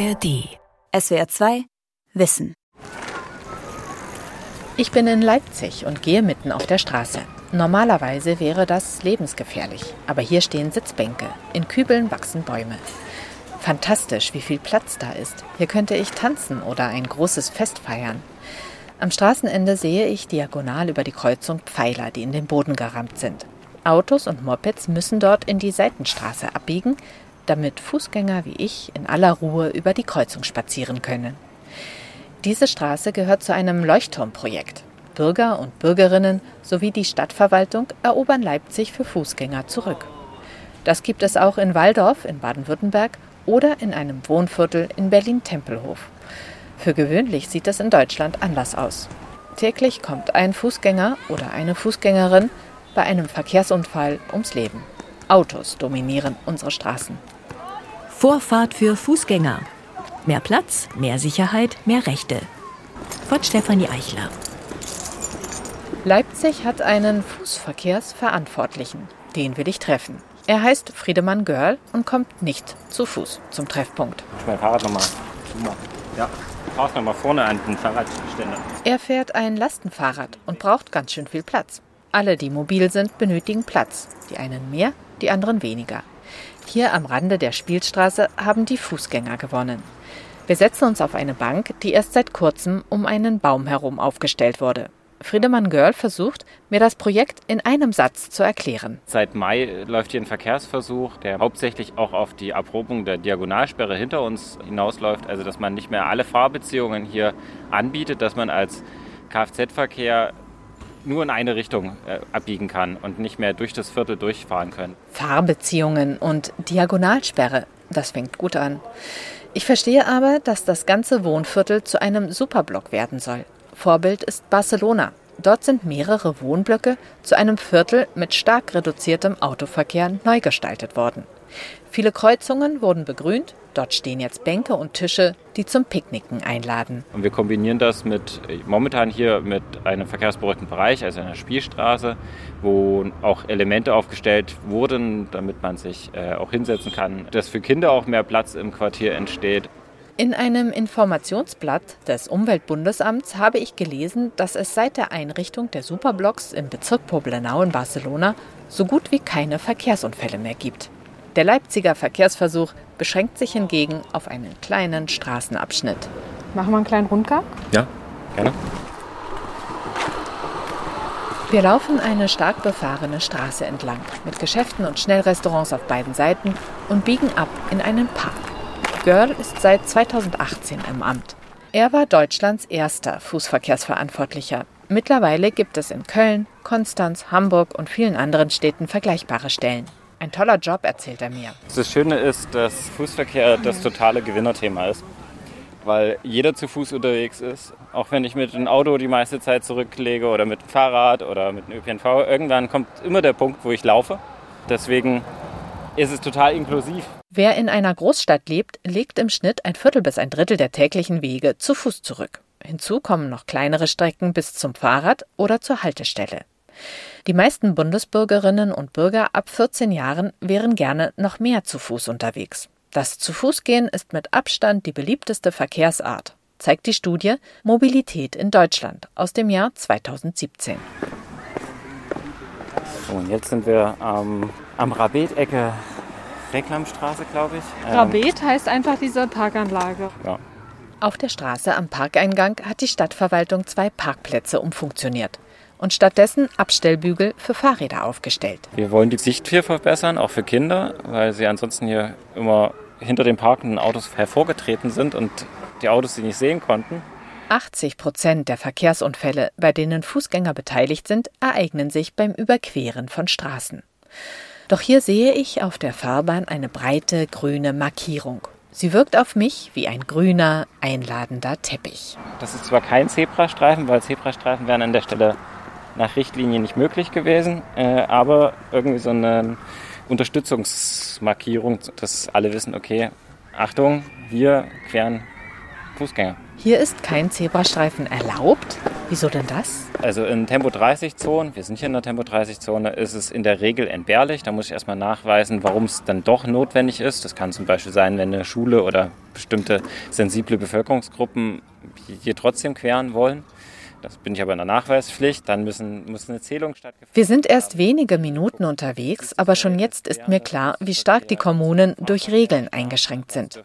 ARD. SWR 2 Wissen. Ich bin in Leipzig und gehe mitten auf der Straße. Normalerweise wäre das lebensgefährlich, aber hier stehen Sitzbänke, in Kübeln wachsen Bäume. Fantastisch, wie viel Platz da ist. Hier könnte ich tanzen oder ein großes Fest feiern. Am Straßenende sehe ich diagonal über die Kreuzung Pfeiler, die in den Boden gerammt sind. Autos und Mopeds müssen dort in die Seitenstraße abbiegen, damit Fußgänger wie ich in aller Ruhe über die Kreuzung spazieren können. Diese Straße gehört zu einem Leuchtturmprojekt. Bürger und Bürgerinnen sowie die Stadtverwaltung erobern Leipzig für Fußgänger zurück. Das gibt es auch in Waldorf in Baden-Württemberg oder in einem Wohnviertel in Berlin-Tempelhof. Für gewöhnlich sieht es in Deutschland anders aus. Täglich kommt ein Fußgänger oder eine Fußgängerin bei einem Verkehrsunfall ums Leben. Autos dominieren unsere Straßen. Vorfahrt für Fußgänger. Mehr Platz, mehr Sicherheit, mehr Rechte. Von Stefanie Eichler. Leipzig hat einen Fußverkehrsverantwortlichen. Den will ich treffen. Er heißt Friedemann Görl und kommt nicht zu Fuß zum Treffpunkt. Ich mein Fahrrad nochmal Ja, fahr's nochmal vorne an den Fahrradständer. Er fährt ein Lastenfahrrad und braucht ganz schön viel Platz. Alle, die mobil sind, benötigen Platz. Die einen mehr, die anderen weniger. Hier am Rande der Spielstraße haben die Fußgänger gewonnen. Wir setzen uns auf eine Bank, die erst seit kurzem um einen Baum herum aufgestellt wurde. Friedemann Görl versucht, mir das Projekt in einem Satz zu erklären. Seit Mai läuft hier ein Verkehrsversuch, der hauptsächlich auch auf die Erprobung der Diagonalsperre hinter uns hinausläuft. Also, dass man nicht mehr alle Fahrbeziehungen hier anbietet, dass man als Kfz-Verkehr nur in eine Richtung äh, abbiegen kann und nicht mehr durch das Viertel durchfahren können. Fahrbeziehungen und Diagonalsperre, das fängt gut an. Ich verstehe aber, dass das ganze Wohnviertel zu einem Superblock werden soll. Vorbild ist Barcelona. Dort sind mehrere Wohnblöcke zu einem Viertel mit stark reduziertem Autoverkehr neu gestaltet worden. Viele Kreuzungen wurden begrünt, dort stehen jetzt Bänke und Tische, die zum Picknicken einladen. Und wir kombinieren das mit momentan hier mit einem verkehrsberuhigten Bereich, also einer Spielstraße, wo auch Elemente aufgestellt wurden, damit man sich äh, auch hinsetzen kann, dass für Kinder auch mehr Platz im Quartier entsteht. In einem Informationsblatt des Umweltbundesamts habe ich gelesen, dass es seit der Einrichtung der Superblocks im Bezirk Poblenau in Barcelona so gut wie keine Verkehrsunfälle mehr gibt. Der Leipziger Verkehrsversuch beschränkt sich hingegen auf einen kleinen Straßenabschnitt. Machen wir einen kleinen Rundgang? Ja, gerne. Wir laufen eine stark befahrene Straße entlang mit Geschäften und Schnellrestaurants auf beiden Seiten und biegen ab in einen Park. Görl ist seit 2018 im Amt. Er war Deutschlands erster Fußverkehrsverantwortlicher. Mittlerweile gibt es in Köln, Konstanz, Hamburg und vielen anderen Städten vergleichbare Stellen. Ein toller Job, erzählt er mir. Das Schöne ist, dass Fußverkehr das totale Gewinnerthema ist, weil jeder zu Fuß unterwegs ist. Auch wenn ich mit dem Auto die meiste Zeit zurücklege oder mit dem Fahrrad oder mit dem ÖPNV, irgendwann kommt immer der Punkt, wo ich laufe. Deswegen ist es total inklusiv. Wer in einer Großstadt lebt, legt im Schnitt ein Viertel bis ein Drittel der täglichen Wege zu Fuß zurück. Hinzu kommen noch kleinere Strecken bis zum Fahrrad oder zur Haltestelle. Die meisten Bundesbürgerinnen und Bürger ab 14 Jahren wären gerne noch mehr zu Fuß unterwegs. Das Zu-Fuß-Gehen ist mit Abstand die beliebteste Verkehrsart, zeigt die Studie Mobilität in Deutschland aus dem Jahr 2017. So, und jetzt sind wir ähm, am Rabet-Ecke Reklamstraße, glaube ich. Ähm, Rabet heißt einfach diese Parkanlage. Ja. Auf der Straße am Parkeingang hat die Stadtverwaltung zwei Parkplätze umfunktioniert und stattdessen Abstellbügel für Fahrräder aufgestellt. Wir wollen die Sicht hier verbessern, auch für Kinder, weil sie ansonsten hier immer hinter den parkenden Autos hervorgetreten sind und die Autos sie nicht sehen konnten. 80 Prozent der Verkehrsunfälle, bei denen Fußgänger beteiligt sind, ereignen sich beim Überqueren von Straßen. Doch hier sehe ich auf der Fahrbahn eine breite grüne Markierung. Sie wirkt auf mich wie ein grüner, einladender Teppich. Das ist zwar kein Zebrastreifen, weil Zebrastreifen wären an der Stelle nach Richtlinie nicht möglich gewesen, äh, aber irgendwie so eine Unterstützungsmarkierung, dass alle wissen, okay, Achtung, wir queren Fußgänger. Hier ist kein Zebrastreifen erlaubt, Wieso denn das? Also in Tempo-30-Zonen, wir sind hier in der Tempo-30-Zone, ist es in der Regel entbehrlich. Da muss ich erstmal nachweisen, warum es dann doch notwendig ist. Das kann zum Beispiel sein, wenn eine Schule oder bestimmte sensible Bevölkerungsgruppen hier trotzdem queren wollen. Das bin ich aber in der Nachweispflicht. Dann müssen, muss eine Zählung stattfinden. Wir sind erst wenige Minuten unterwegs, aber schon jetzt ist mir klar, wie stark die Kommunen durch Regeln eingeschränkt sind.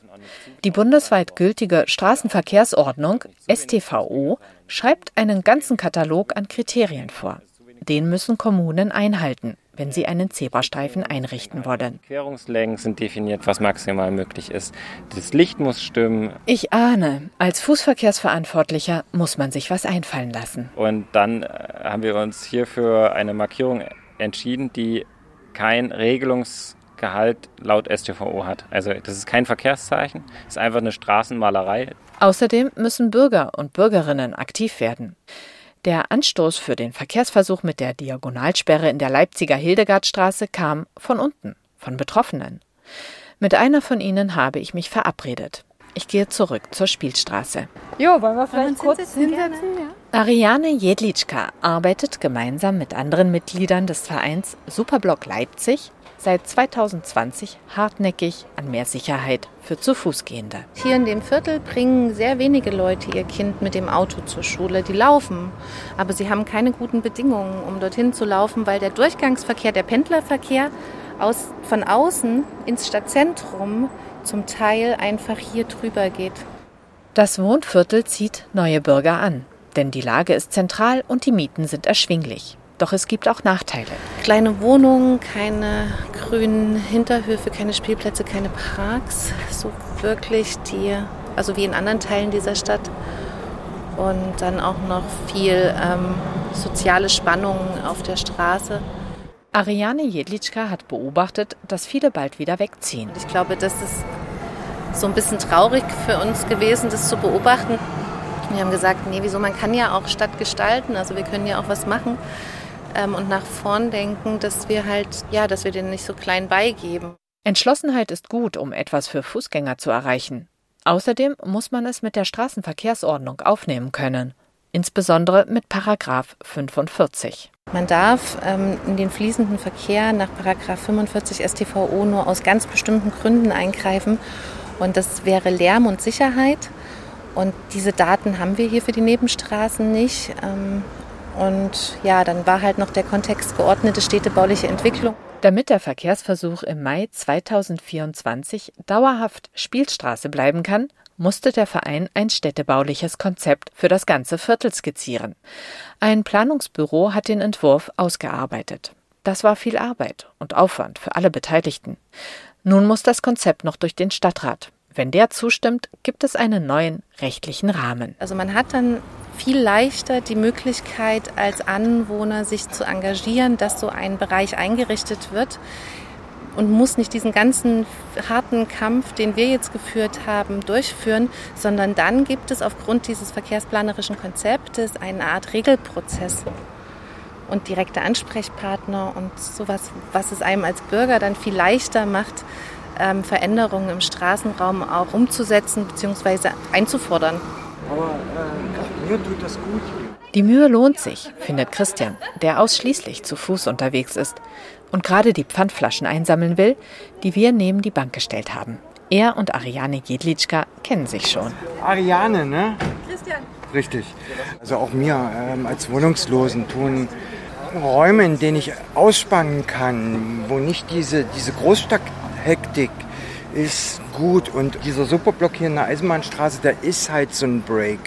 Die bundesweit gültige Straßenverkehrsordnung STVO schreibt einen ganzen Katalog an Kriterien vor. Den müssen Kommunen einhalten wenn sie einen Zebrastreifen einrichten wollen. Querungslängen sind definiert, was maximal möglich ist. Das Licht muss stimmen. Ich ahne, als Fußverkehrsverantwortlicher muss man sich was einfallen lassen. Und dann äh, haben wir uns hier für eine Markierung entschieden, die kein Regelungsgehalt laut STVO hat. Also das ist kein Verkehrszeichen, es ist einfach eine Straßenmalerei. Außerdem müssen Bürger und Bürgerinnen aktiv werden. Der Anstoß für den Verkehrsversuch mit der Diagonalsperre in der Leipziger Hildegardstraße kam von unten, von Betroffenen. Mit einer von ihnen habe ich mich verabredet. Ich gehe zurück zur Spielstraße. Jo, wollen wir vielleicht kurz hinsetzen? hinsetzen? Ja? Ariane Jedlitschka arbeitet gemeinsam mit anderen Mitgliedern des Vereins Superblock Leipzig seit 2020 hartnäckig an mehr Sicherheit für zu Fußgehende. Hier in dem Viertel bringen sehr wenige Leute ihr Kind mit dem Auto zur Schule. Die laufen, aber sie haben keine guten Bedingungen, um dorthin zu laufen, weil der Durchgangsverkehr, der Pendlerverkehr aus, von außen ins Stadtzentrum zum Teil einfach hier drüber geht. Das Wohnviertel zieht neue Bürger an, denn die Lage ist zentral und die Mieten sind erschwinglich. Doch es gibt auch Nachteile. Kleine Wohnungen, keine grünen Hinterhöfe, keine Spielplätze, keine Parks. So wirklich die, also wie in anderen Teilen dieser Stadt. Und dann auch noch viel ähm, soziale Spannungen auf der Straße. Ariane Jedlitschka hat beobachtet, dass viele bald wieder wegziehen. Ich glaube, das ist so ein bisschen traurig für uns gewesen, das zu beobachten. Wir haben gesagt, nee, wieso, man kann ja auch Stadt gestalten, also wir können ja auch was machen ähm, und nach vorn denken, dass wir halt, ja, dass wir denen nicht so klein beigeben. Entschlossenheit ist gut, um etwas für Fußgänger zu erreichen. Außerdem muss man es mit der Straßenverkehrsordnung aufnehmen können, insbesondere mit Paragraph 45. Man darf ähm, in den fließenden Verkehr nach Paragraph 45 StVO nur aus ganz bestimmten Gründen eingreifen und das wäre Lärm und Sicherheit. Und diese Daten haben wir hier für die Nebenstraßen nicht. Und ja, dann war halt noch der Kontext geordnete städtebauliche Entwicklung. Damit der Verkehrsversuch im Mai 2024 dauerhaft Spielstraße bleiben kann, musste der Verein ein städtebauliches Konzept für das ganze Viertel skizzieren. Ein Planungsbüro hat den Entwurf ausgearbeitet. Das war viel Arbeit und Aufwand für alle Beteiligten. Nun muss das Konzept noch durch den Stadtrat. Wenn der zustimmt, gibt es einen neuen rechtlichen Rahmen. Also man hat dann viel leichter die Möglichkeit als Anwohner sich zu engagieren, dass so ein Bereich eingerichtet wird und muss nicht diesen ganzen harten Kampf, den wir jetzt geführt haben, durchführen, sondern dann gibt es aufgrund dieses verkehrsplanerischen Konzeptes eine Art Regelprozess und direkte Ansprechpartner und sowas, was es einem als Bürger dann viel leichter macht, ähm, Veränderungen im Straßenraum auch umzusetzen bzw. einzufordern. Aber äh, mir tut das gut. Die Mühe lohnt sich, findet Christian, der ausschließlich zu Fuß unterwegs ist und gerade die Pfandflaschen einsammeln will, die wir neben die Bank gestellt haben. Er und Ariane Jedlitschka kennen sich schon. Ariane, ne? Christian. Richtig. Also auch mir ähm, als Wohnungslosen tun Räume, in denen ich ausspannen kann, wo nicht diese, diese Großstadthektik ist gut. Und dieser Superblock hier in der Eisenbahnstraße, der ist halt so ein Break.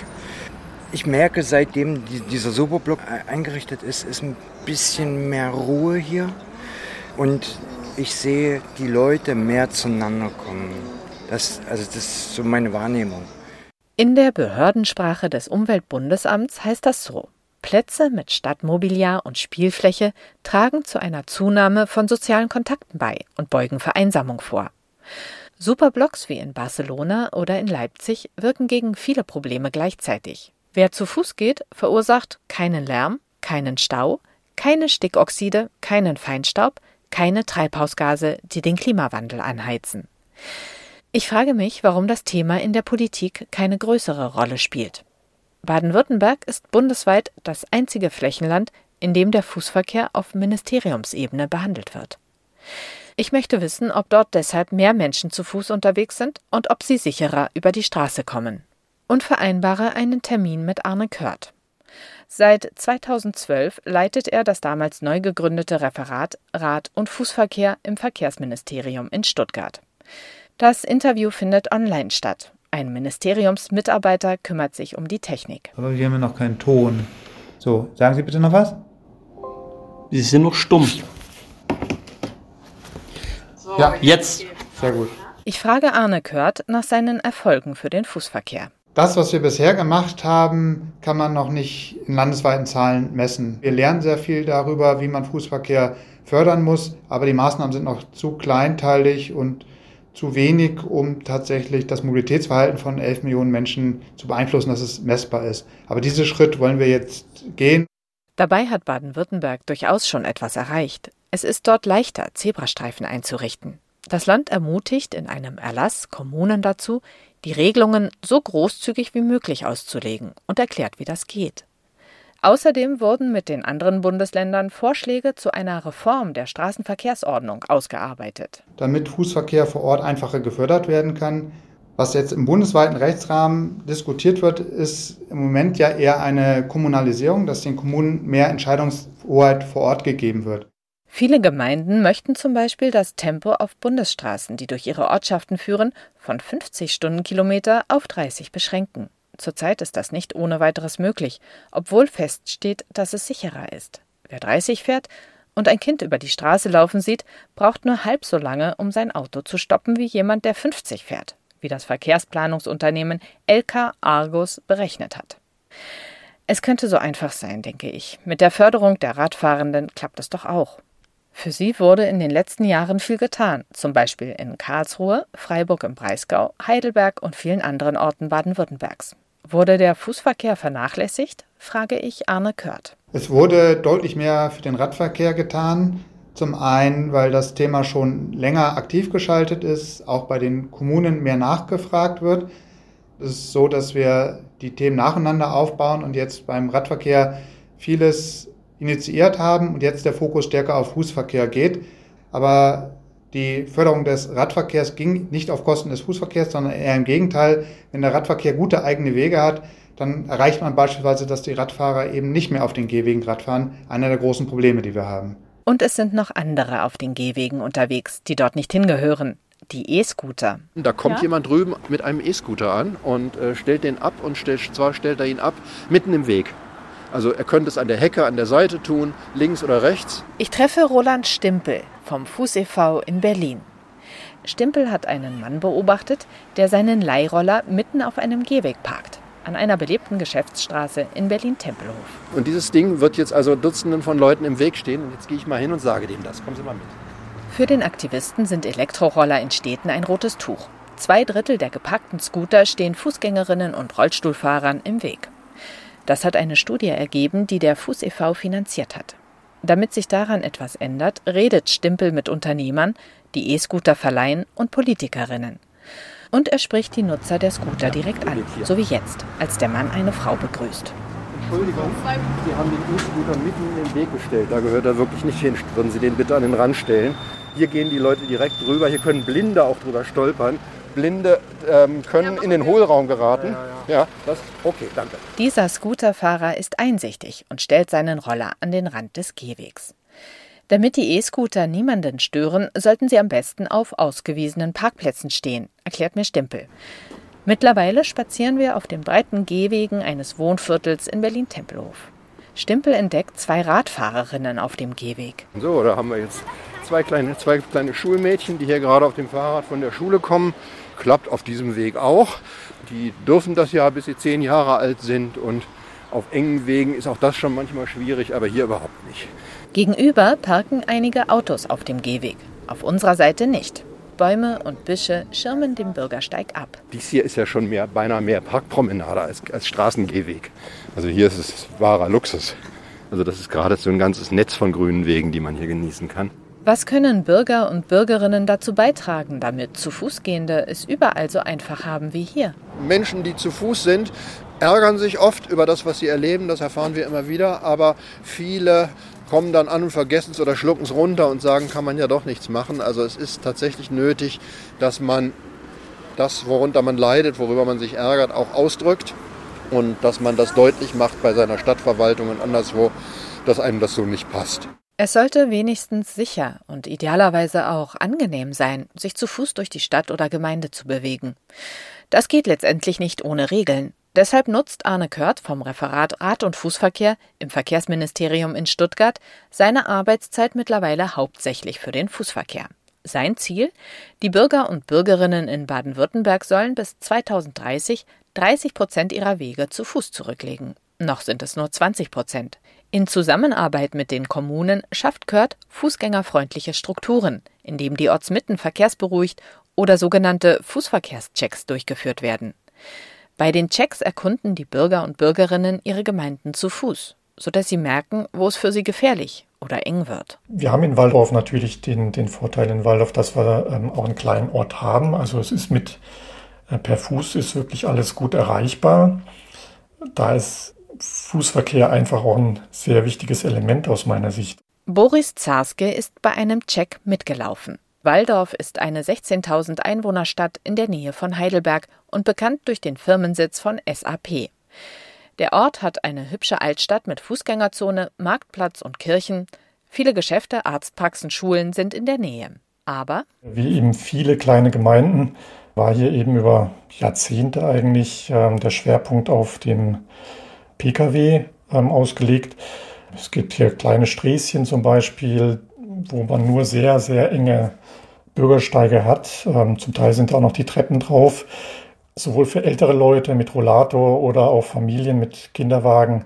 Ich merke, seitdem dieser Superblock eingerichtet ist, ist ein bisschen mehr Ruhe hier. Und ich sehe die Leute mehr zueinander kommen. Das, also das ist so meine Wahrnehmung. In der Behördensprache des Umweltbundesamts heißt das so. Plätze mit Stadtmobiliar und Spielfläche tragen zu einer Zunahme von sozialen Kontakten bei und beugen Vereinsamung vor. Superblocks wie in Barcelona oder in Leipzig wirken gegen viele Probleme gleichzeitig. Wer zu Fuß geht, verursacht keinen Lärm, keinen Stau, keine Stickoxide, keinen Feinstaub, keine Treibhausgase, die den Klimawandel anheizen. Ich frage mich, warum das Thema in der Politik keine größere Rolle spielt. Baden-Württemberg ist bundesweit das einzige Flächenland, in dem der Fußverkehr auf Ministeriumsebene behandelt wird. Ich möchte wissen, ob dort deshalb mehr Menschen zu Fuß unterwegs sind und ob sie sicherer über die Straße kommen. Und vereinbare einen Termin mit Arne Kört. Seit 2012 leitet er das damals neu gegründete Referat Rad- und Fußverkehr im Verkehrsministerium in Stuttgart. Das Interview findet online statt. Ein Ministeriumsmitarbeiter kümmert sich um die Technik. Aber wir haben ja noch keinen Ton. So, sagen Sie bitte noch was? Sie sind noch stumm. Ja, jetzt. Sehr gut. Ich frage Arne Kört nach seinen Erfolgen für den Fußverkehr. Das, was wir bisher gemacht haben, kann man noch nicht in landesweiten Zahlen messen. Wir lernen sehr viel darüber, wie man Fußverkehr fördern muss, aber die Maßnahmen sind noch zu kleinteilig und zu wenig, um tatsächlich das Mobilitätsverhalten von 11 Millionen Menschen zu beeinflussen, dass es messbar ist. Aber diesen Schritt wollen wir jetzt gehen. Dabei hat Baden-Württemberg durchaus schon etwas erreicht. Es ist dort leichter, Zebrastreifen einzurichten. Das Land ermutigt in einem Erlass Kommunen dazu, die Regelungen so großzügig wie möglich auszulegen und erklärt, wie das geht. Außerdem wurden mit den anderen Bundesländern Vorschläge zu einer Reform der Straßenverkehrsordnung ausgearbeitet. Damit Fußverkehr vor Ort einfacher gefördert werden kann. Was jetzt im bundesweiten Rechtsrahmen diskutiert wird, ist im Moment ja eher eine Kommunalisierung, dass den Kommunen mehr Entscheidungshoheit vor Ort gegeben wird. Viele Gemeinden möchten zum Beispiel das Tempo auf Bundesstraßen, die durch ihre Ortschaften führen, von 50 Stundenkilometer auf 30 beschränken. Zurzeit ist das nicht ohne weiteres möglich, obwohl feststeht, dass es sicherer ist. Wer 30 fährt und ein Kind über die Straße laufen sieht, braucht nur halb so lange, um sein Auto zu stoppen, wie jemand, der 50 fährt, wie das Verkehrsplanungsunternehmen LK Argus berechnet hat. Es könnte so einfach sein, denke ich. Mit der Förderung der Radfahrenden klappt es doch auch. Für sie wurde in den letzten Jahren viel getan, zum Beispiel in Karlsruhe, Freiburg im Breisgau, Heidelberg und vielen anderen Orten Baden-Württembergs. Wurde der Fußverkehr vernachlässigt? frage ich Arne Kört. Es wurde deutlich mehr für den Radverkehr getan. Zum einen, weil das Thema schon länger aktiv geschaltet ist, auch bei den Kommunen mehr nachgefragt wird. Es ist so, dass wir die Themen nacheinander aufbauen und jetzt beim Radverkehr vieles initiiert haben und jetzt der Fokus stärker auf Fußverkehr geht. Aber die Förderung des Radverkehrs ging nicht auf Kosten des Fußverkehrs, sondern eher im Gegenteil. Wenn der Radverkehr gute eigene Wege hat, dann erreicht man beispielsweise, dass die Radfahrer eben nicht mehr auf den Gehwegen Radfahren. Einer der großen Probleme, die wir haben. Und es sind noch andere auf den Gehwegen unterwegs, die dort nicht hingehören. Die E-Scooter. Da kommt ja? jemand drüben mit einem E-Scooter an und äh, stellt den ab und stellt, zwar stellt er ihn ab mitten im Weg. Also er könnte es an der Hecke, an der Seite tun, links oder rechts. Ich treffe Roland Stimpel vom Fuß e.V. in Berlin. Stimpel hat einen Mann beobachtet, der seinen Leihroller mitten auf einem Gehweg parkt, an einer belebten Geschäftsstraße in Berlin-Tempelhof. Und dieses Ding wird jetzt also Dutzenden von Leuten im Weg stehen. Und jetzt gehe ich mal hin und sage dem das. Kommen Sie mal mit. Für den Aktivisten sind Elektroroller in Städten ein rotes Tuch. Zwei Drittel der gepackten Scooter stehen Fußgängerinnen und Rollstuhlfahrern im Weg. Das hat eine Studie ergeben, die der Fuß e.V. finanziert hat. Damit sich daran etwas ändert, redet Stimpel mit Unternehmern, die E-Scooter verleihen und Politikerinnen. Und er spricht die Nutzer der Scooter direkt an, so wie jetzt, als der Mann eine Frau begrüßt. Entschuldigung, Sie haben den E-Scooter mitten in den Weg gestellt. Da gehört er wirklich nicht hin. Würden Sie den bitte an den Rand stellen? Hier gehen die Leute direkt drüber. Hier können Blinde auch drüber stolpern. Blinde ähm, können in den Hohlraum geraten. Ja, ja, das okay, danke. Dieser Scooterfahrer ist einsichtig und stellt seinen Roller an den Rand des Gehwegs. Damit die E-Scooter niemanden stören, sollten sie am besten auf ausgewiesenen Parkplätzen stehen, erklärt mir Stimpel. Mittlerweile spazieren wir auf den breiten Gehwegen eines Wohnviertels in Berlin-Tempelhof. Stimpel entdeckt zwei Radfahrerinnen auf dem Gehweg. So, da haben wir jetzt zwei kleine, zwei kleine Schulmädchen, die hier gerade auf dem Fahrrad von der Schule kommen klappt auf diesem Weg auch. Die dürfen das ja, bis sie zehn Jahre alt sind und auf engen Wegen ist auch das schon manchmal schwierig, aber hier überhaupt nicht. Gegenüber parken einige Autos auf dem Gehweg, auf unserer Seite nicht. Bäume und Büsche schirmen den Bürgersteig ab. Dies hier ist ja schon mehr, beinahe mehr Parkpromenade als, als Straßengehweg. Also hier ist es wahrer Luxus. Also das ist geradezu ein ganzes Netz von grünen Wegen, die man hier genießen kann. Was können Bürger und Bürgerinnen dazu beitragen, damit zu Fußgehende es überall so einfach haben wie hier? Menschen, die zu Fuß sind, ärgern sich oft über das, was sie erleben, das erfahren wir immer wieder, aber viele kommen dann an und vergessen es oder schlucken es runter und sagen, kann man ja doch nichts machen. Also es ist tatsächlich nötig, dass man das, worunter man leidet, worüber man sich ärgert, auch ausdrückt und dass man das deutlich macht bei seiner Stadtverwaltung und anderswo, dass einem das so nicht passt. Es sollte wenigstens sicher und idealerweise auch angenehm sein, sich zu Fuß durch die Stadt oder Gemeinde zu bewegen. Das geht letztendlich nicht ohne Regeln. Deshalb nutzt Arne Kört vom Referat Rad- und Fußverkehr im Verkehrsministerium in Stuttgart seine Arbeitszeit mittlerweile hauptsächlich für den Fußverkehr. Sein Ziel? Die Bürger und Bürgerinnen in Baden-Württemberg sollen bis 2030 30 Prozent ihrer Wege zu Fuß zurücklegen. Noch sind es nur 20 Prozent. In Zusammenarbeit mit den Kommunen schafft Kört fußgängerfreundliche Strukturen, indem die Ortsmitten verkehrsberuhigt oder sogenannte Fußverkehrschecks durchgeführt werden. Bei den Checks erkunden die Bürger und Bürgerinnen ihre Gemeinden zu Fuß, sodass sie merken, wo es für sie gefährlich oder eng wird. Wir haben in Waldorf natürlich den, den Vorteil in Waldorf, dass wir ähm, auch einen kleinen Ort haben. Also es ist mit äh, per Fuß ist wirklich alles gut erreichbar. Da ist Fußverkehr einfach auch ein sehr wichtiges Element aus meiner Sicht. Boris Zarske ist bei einem Check mitgelaufen. Waldorf ist eine 16.000 Einwohnerstadt in der Nähe von Heidelberg und bekannt durch den Firmensitz von SAP. Der Ort hat eine hübsche Altstadt mit Fußgängerzone, Marktplatz und Kirchen. Viele Geschäfte, Arztpraxen, Schulen sind in der Nähe. Aber wie eben viele kleine Gemeinden war hier eben über Jahrzehnte eigentlich äh, der Schwerpunkt auf dem Pkw ähm, ausgelegt. Es gibt hier kleine Sträßchen zum Beispiel, wo man nur sehr, sehr enge Bürgersteige hat. Ähm, zum Teil sind da auch noch die Treppen drauf. Sowohl für ältere Leute mit Rollator oder auch Familien mit Kinderwagen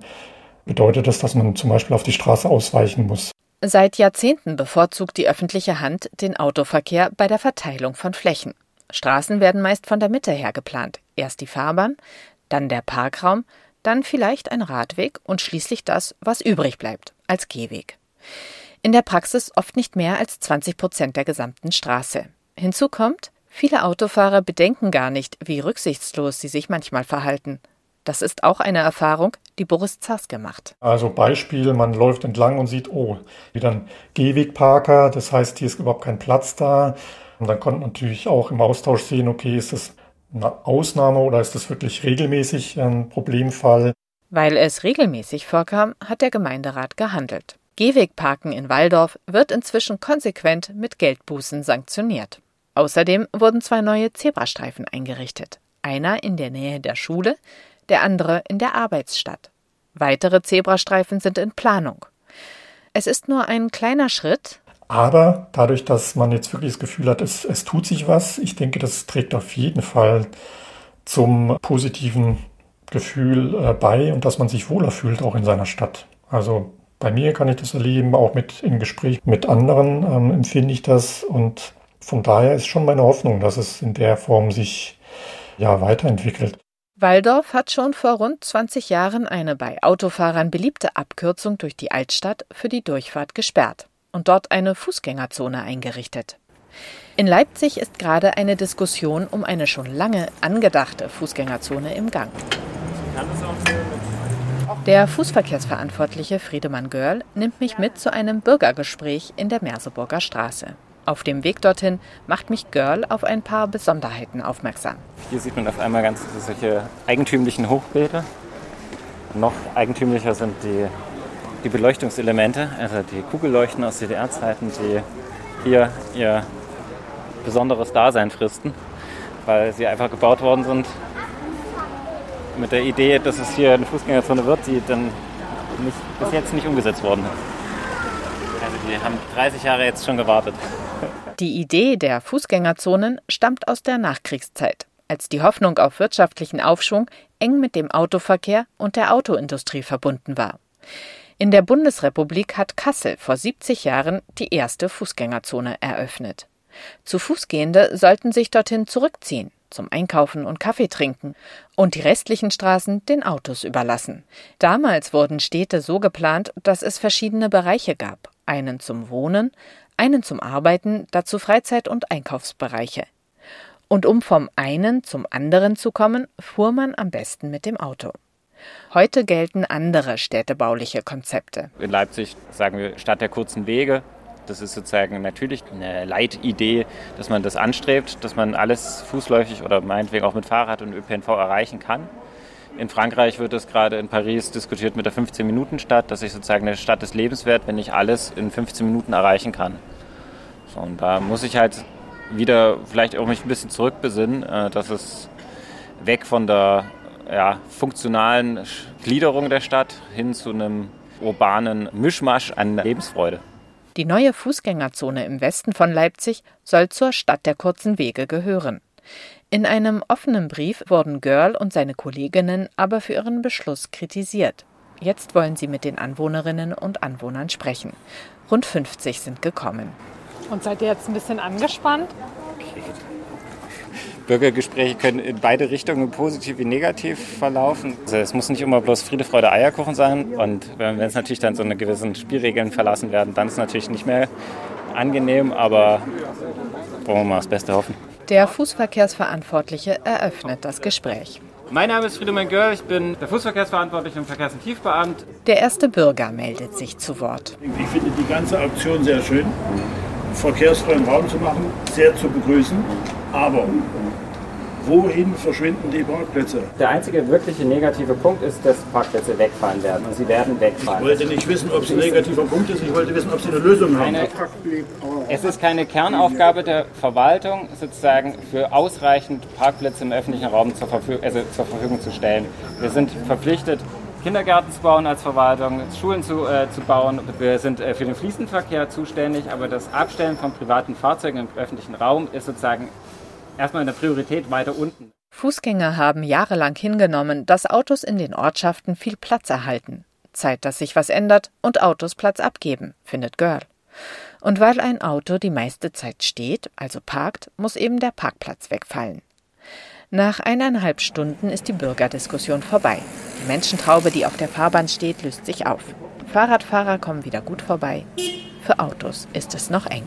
bedeutet das, dass man zum Beispiel auf die Straße ausweichen muss. Seit Jahrzehnten bevorzugt die öffentliche Hand den Autoverkehr bei der Verteilung von Flächen. Straßen werden meist von der Mitte her geplant. Erst die Fahrbahn, dann der Parkraum, dann vielleicht ein Radweg und schließlich das, was übrig bleibt, als Gehweg. In der Praxis oft nicht mehr als 20 Prozent der gesamten Straße. Hinzu kommt, viele Autofahrer bedenken gar nicht, wie rücksichtslos sie sich manchmal verhalten. Das ist auch eine Erfahrung, die Boris Zaske macht. Also Beispiel, man läuft entlang und sieht, oh, wieder ein Gehwegparker, das heißt, hier ist überhaupt kein Platz da. Und dann konnte man natürlich auch im Austausch sehen, okay, ist das eine Ausnahme oder ist das wirklich regelmäßig ein Problemfall? Weil es regelmäßig vorkam, hat der Gemeinderat gehandelt. Gehwegparken in Waldorf wird inzwischen konsequent mit Geldbußen sanktioniert. Außerdem wurden zwei neue Zebrastreifen eingerichtet. Einer in der Nähe der Schule, der andere in der Arbeitsstadt. Weitere Zebrastreifen sind in Planung. Es ist nur ein kleiner Schritt, aber dadurch, dass man jetzt wirklich das Gefühl hat, es, es tut sich was, ich denke, das trägt auf jeden Fall zum positiven Gefühl äh, bei und dass man sich wohler fühlt, auch in seiner Stadt. Also bei mir kann ich das erleben, auch mit im Gespräch mit anderen ähm, empfinde ich das und von daher ist schon meine Hoffnung, dass es in der Form sich ja weiterentwickelt. Waldorf hat schon vor rund 20 Jahren eine bei Autofahrern beliebte Abkürzung durch die Altstadt für die Durchfahrt gesperrt und dort eine Fußgängerzone eingerichtet. In Leipzig ist gerade eine Diskussion um eine schon lange angedachte Fußgängerzone im Gang. Der Fußverkehrsverantwortliche Friedemann Görl nimmt mich mit zu einem Bürgergespräch in der Merseburger Straße. Auf dem Weg dorthin macht mich Görl auf ein paar Besonderheiten aufmerksam. Hier sieht man auf einmal ganz solche eigentümlichen Hochbeete. Noch eigentümlicher sind die die Beleuchtungselemente, also die Kugelleuchten aus DDR-Zeiten, die hier ihr besonderes Dasein fristen, weil sie einfach gebaut worden sind mit der Idee, dass es hier eine Fußgängerzone wird, die dann nicht, bis jetzt nicht umgesetzt worden ist. Also die haben 30 Jahre jetzt schon gewartet. Die Idee der Fußgängerzonen stammt aus der Nachkriegszeit, als die Hoffnung auf wirtschaftlichen Aufschwung eng mit dem Autoverkehr und der Autoindustrie verbunden war. In der Bundesrepublik hat Kassel vor 70 Jahren die erste Fußgängerzone eröffnet. Zu Fußgehende sollten sich dorthin zurückziehen, zum Einkaufen und Kaffee trinken und die restlichen Straßen den Autos überlassen. Damals wurden Städte so geplant, dass es verschiedene Bereiche gab, einen zum Wohnen, einen zum Arbeiten, dazu Freizeit- und Einkaufsbereiche. Und um vom einen zum anderen zu kommen, fuhr man am besten mit dem Auto. Heute gelten andere städtebauliche Konzepte. In Leipzig sagen wir Stadt der kurzen Wege. Das ist sozusagen natürlich eine Leitidee, dass man das anstrebt, dass man alles fußläufig oder meinetwegen auch mit Fahrrad und ÖPNV erreichen kann. In Frankreich wird es gerade in Paris diskutiert mit der 15-Minuten-Stadt, dass ich sozusagen eine Stadt des Lebens werde, wenn ich alles in 15 Minuten erreichen kann. So, und da muss ich halt wieder vielleicht auch mich ein bisschen zurückbesinnen, äh, dass es weg von der ja, funktionalen Gliederung der Stadt hin zu einem urbanen Mischmasch an Lebensfreude. Die neue Fußgängerzone im Westen von Leipzig soll zur Stadt der kurzen Wege gehören. In einem offenen Brief wurden Görl und seine Kolleginnen aber für ihren Beschluss kritisiert. Jetzt wollen sie mit den Anwohnerinnen und Anwohnern sprechen. Rund 50 sind gekommen. Und seid ihr jetzt ein bisschen angespannt? Bürgergespräche können in beide Richtungen positiv wie negativ verlaufen. Also es muss nicht immer bloß Friede, Freude, Eierkuchen sein. Und wenn es natürlich dann so eine gewissen Spielregeln verlassen werden, dann ist es natürlich nicht mehr angenehm. Aber wollen wir mal das Beste hoffen. Der Fußverkehrsverantwortliche eröffnet das Gespräch. Mein Name ist Friedemann Görl, ich bin der Fußverkehrsverantwortliche und Verkehrsintensivbeamt. Der erste Bürger meldet sich zu Wort. Ich finde die ganze Aktion sehr schön. Verkehrsfreien Raum zu machen, sehr zu begrüßen. Aber wohin verschwinden die Parkplätze? Der einzige wirkliche negative Punkt ist, dass Parkplätze wegfahren werden. Und sie werden wegfahren. Ich wollte nicht wissen, ob es ein negativer Punkt ist. Ich wollte wissen, ob Sie eine Lösung haben. Es ist keine Kernaufgabe der Verwaltung, sozusagen für ausreichend Parkplätze im öffentlichen Raum zur, Verfügung, also zur Verfügung zu stellen. Wir sind verpflichtet, Kindergärten zu bauen als Verwaltung, Schulen zu, äh, zu bauen. Wir sind äh, für den Fließenverkehr zuständig, aber das Abstellen von privaten Fahrzeugen im öffentlichen Raum ist sozusagen erstmal in der Priorität weiter unten. Fußgänger haben jahrelang hingenommen, dass Autos in den Ortschaften viel Platz erhalten. Zeit, dass sich was ändert und Autos Platz abgeben, findet Görl. Und weil ein Auto die meiste Zeit steht, also parkt, muss eben der Parkplatz wegfallen. Nach eineinhalb Stunden ist die Bürgerdiskussion vorbei. Die Menschentraube, die auf der Fahrbahn steht, löst sich auf. Fahrradfahrer kommen wieder gut vorbei. Für Autos ist es noch eng.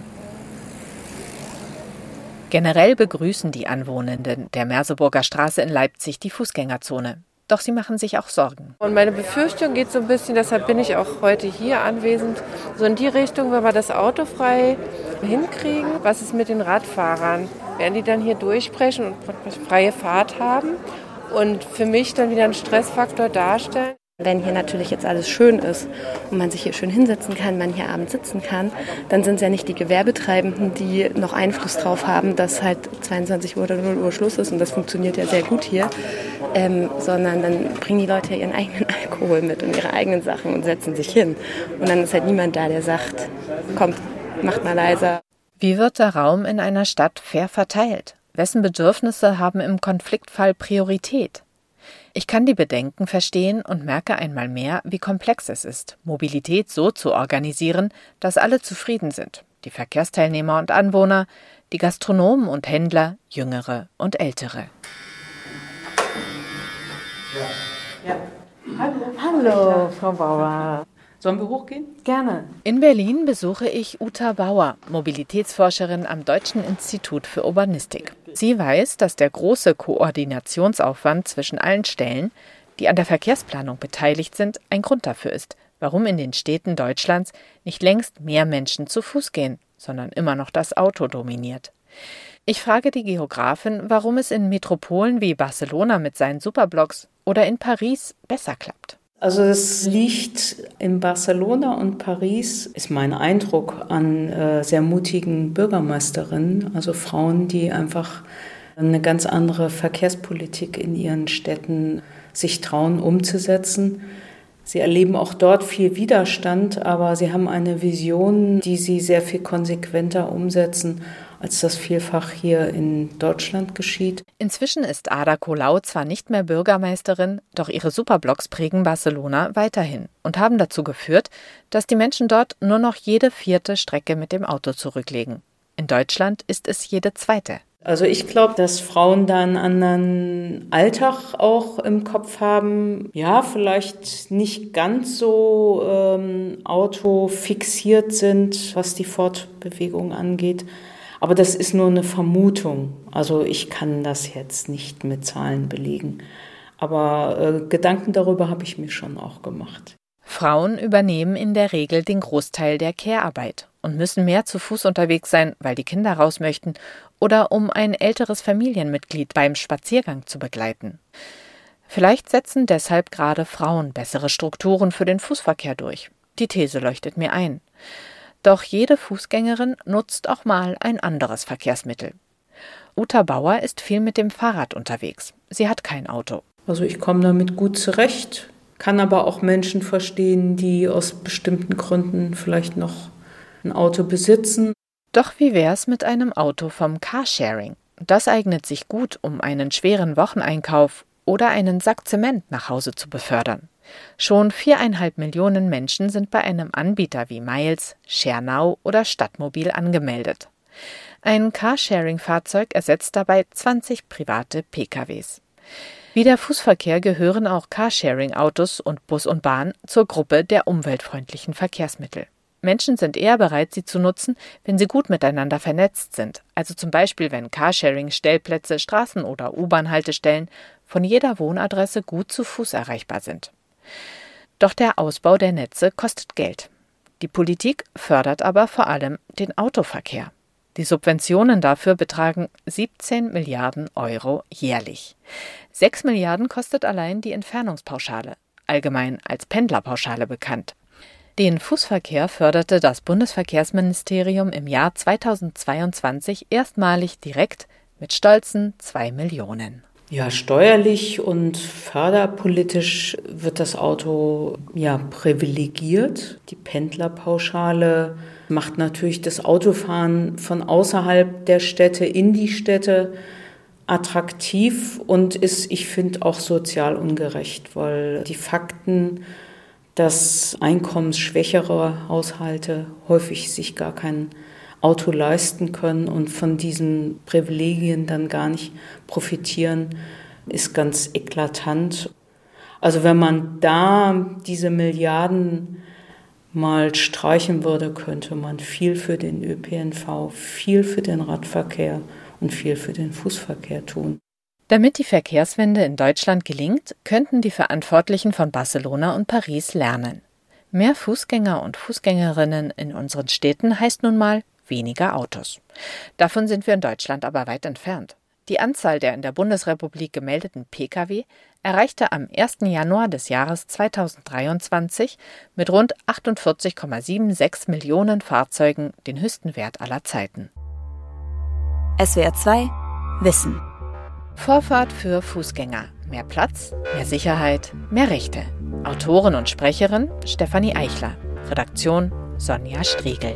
Generell begrüßen die Anwohnenden der Merseburger Straße in Leipzig die Fußgängerzone. Doch sie machen sich auch Sorgen. Und meine Befürchtung geht so ein bisschen, deshalb bin ich auch heute hier anwesend, so in die Richtung, wenn wir das Auto frei hinkriegen, was ist mit den Radfahrern? Werden die dann hier durchbrechen und freie Fahrt haben und für mich dann wieder einen Stressfaktor darstellen? Wenn hier natürlich jetzt alles schön ist und man sich hier schön hinsetzen kann, man hier abends sitzen kann, dann sind es ja nicht die Gewerbetreibenden, die noch Einfluss drauf haben, dass halt 22 Uhr oder 0 Uhr Schluss ist und das funktioniert ja sehr gut hier, ähm, sondern dann bringen die Leute ihren eigenen Alkohol mit und ihre eigenen Sachen und setzen sich hin. Und dann ist halt niemand da, der sagt, kommt, macht mal leiser. Wie wird der Raum in einer Stadt fair verteilt? Wessen Bedürfnisse haben im Konfliktfall Priorität? Ich kann die Bedenken verstehen und merke einmal mehr, wie komplex es ist, Mobilität so zu organisieren, dass alle zufrieden sind. Die Verkehrsteilnehmer und Anwohner, die Gastronomen und Händler, Jüngere und Ältere. Ja. ja. Hallo. Hallo, Frau Bauer. Sollen wir hochgehen? Gerne. In Berlin besuche ich Uta Bauer, Mobilitätsforscherin am Deutschen Institut für Urbanistik. Sie weiß, dass der große Koordinationsaufwand zwischen allen Stellen, die an der Verkehrsplanung beteiligt sind, ein Grund dafür ist, warum in den Städten Deutschlands nicht längst mehr Menschen zu Fuß gehen, sondern immer noch das Auto dominiert. Ich frage die Geografin, warum es in Metropolen wie Barcelona mit seinen Superblocks oder in Paris besser klappt. Also es liegt in Barcelona und Paris, ist mein Eindruck, an äh, sehr mutigen Bürgermeisterinnen, also Frauen, die einfach eine ganz andere Verkehrspolitik in ihren Städten sich trauen umzusetzen. Sie erleben auch dort viel Widerstand, aber sie haben eine Vision, die sie sehr viel konsequenter umsetzen als das vielfach hier in Deutschland geschieht. Inzwischen ist Ada Colau zwar nicht mehr Bürgermeisterin, doch ihre Superblocks prägen Barcelona weiterhin und haben dazu geführt, dass die Menschen dort nur noch jede vierte Strecke mit dem Auto zurücklegen. In Deutschland ist es jede zweite. Also ich glaube, dass Frauen da einen anderen Alltag auch im Kopf haben. Ja, vielleicht nicht ganz so ähm, autofixiert sind, was die Fortbewegung angeht. Aber das ist nur eine Vermutung. Also ich kann das jetzt nicht mit Zahlen belegen. Aber äh, Gedanken darüber habe ich mir schon auch gemacht. Frauen übernehmen in der Regel den Großteil der Care-Arbeit und müssen mehr zu Fuß unterwegs sein, weil die Kinder raus möchten oder um ein älteres Familienmitglied beim Spaziergang zu begleiten. Vielleicht setzen deshalb gerade Frauen bessere Strukturen für den Fußverkehr durch. Die These leuchtet mir ein. Doch jede Fußgängerin nutzt auch mal ein anderes Verkehrsmittel. Uta Bauer ist viel mit dem Fahrrad unterwegs. Sie hat kein Auto. Also ich komme damit gut zurecht, kann aber auch Menschen verstehen, die aus bestimmten Gründen vielleicht noch ein Auto besitzen. Doch wie wär's mit einem Auto vom Carsharing? Das eignet sich gut, um einen schweren Wocheneinkauf oder einen Sack Zement nach Hause zu befördern. Schon viereinhalb Millionen Menschen sind bei einem Anbieter wie Miles, Schernau oder Stadtmobil angemeldet. Ein Carsharing-Fahrzeug ersetzt dabei 20 private PKWs. Wie der Fußverkehr gehören auch Carsharing-Autos und Bus und Bahn zur Gruppe der umweltfreundlichen Verkehrsmittel. Menschen sind eher bereit, sie zu nutzen, wenn sie gut miteinander vernetzt sind, also zum Beispiel wenn Carsharing-Stellplätze, Straßen- oder U-Bahn-Haltestellen von jeder Wohnadresse gut zu Fuß erreichbar sind. Doch der Ausbau der Netze kostet Geld. Die Politik fördert aber vor allem den Autoverkehr. Die Subventionen dafür betragen 17 Milliarden Euro jährlich. 6 Milliarden kostet allein die Entfernungspauschale, allgemein als Pendlerpauschale bekannt. Den Fußverkehr förderte das Bundesverkehrsministerium im Jahr 2022 erstmalig direkt mit stolzen 2 Millionen. Ja, steuerlich und förderpolitisch wird das Auto ja privilegiert. Die Pendlerpauschale macht natürlich das Autofahren von außerhalb der Städte in die Städte attraktiv und ist, ich finde, auch sozial ungerecht, weil die Fakten, dass einkommensschwächere Haushalte häufig sich gar kein Auto leisten können und von diesen Privilegien dann gar nicht profitieren, ist ganz eklatant. Also wenn man da diese Milliarden mal streichen würde, könnte man viel für den ÖPNV, viel für den Radverkehr und viel für den Fußverkehr tun. Damit die Verkehrswende in Deutschland gelingt, könnten die Verantwortlichen von Barcelona und Paris lernen. Mehr Fußgänger und Fußgängerinnen in unseren Städten heißt nun mal weniger Autos. Davon sind wir in Deutschland aber weit entfernt. Die Anzahl der in der Bundesrepublik gemeldeten Pkw erreichte am 1. Januar des Jahres 2023 mit rund 48,76 Millionen Fahrzeugen den höchsten Wert aller Zeiten. SWR 2 Wissen Vorfahrt für Fußgänger. Mehr Platz, mehr Sicherheit, mehr Rechte. Autorin und Sprecherin Stefanie Eichler. Redaktion Sonja Striegel.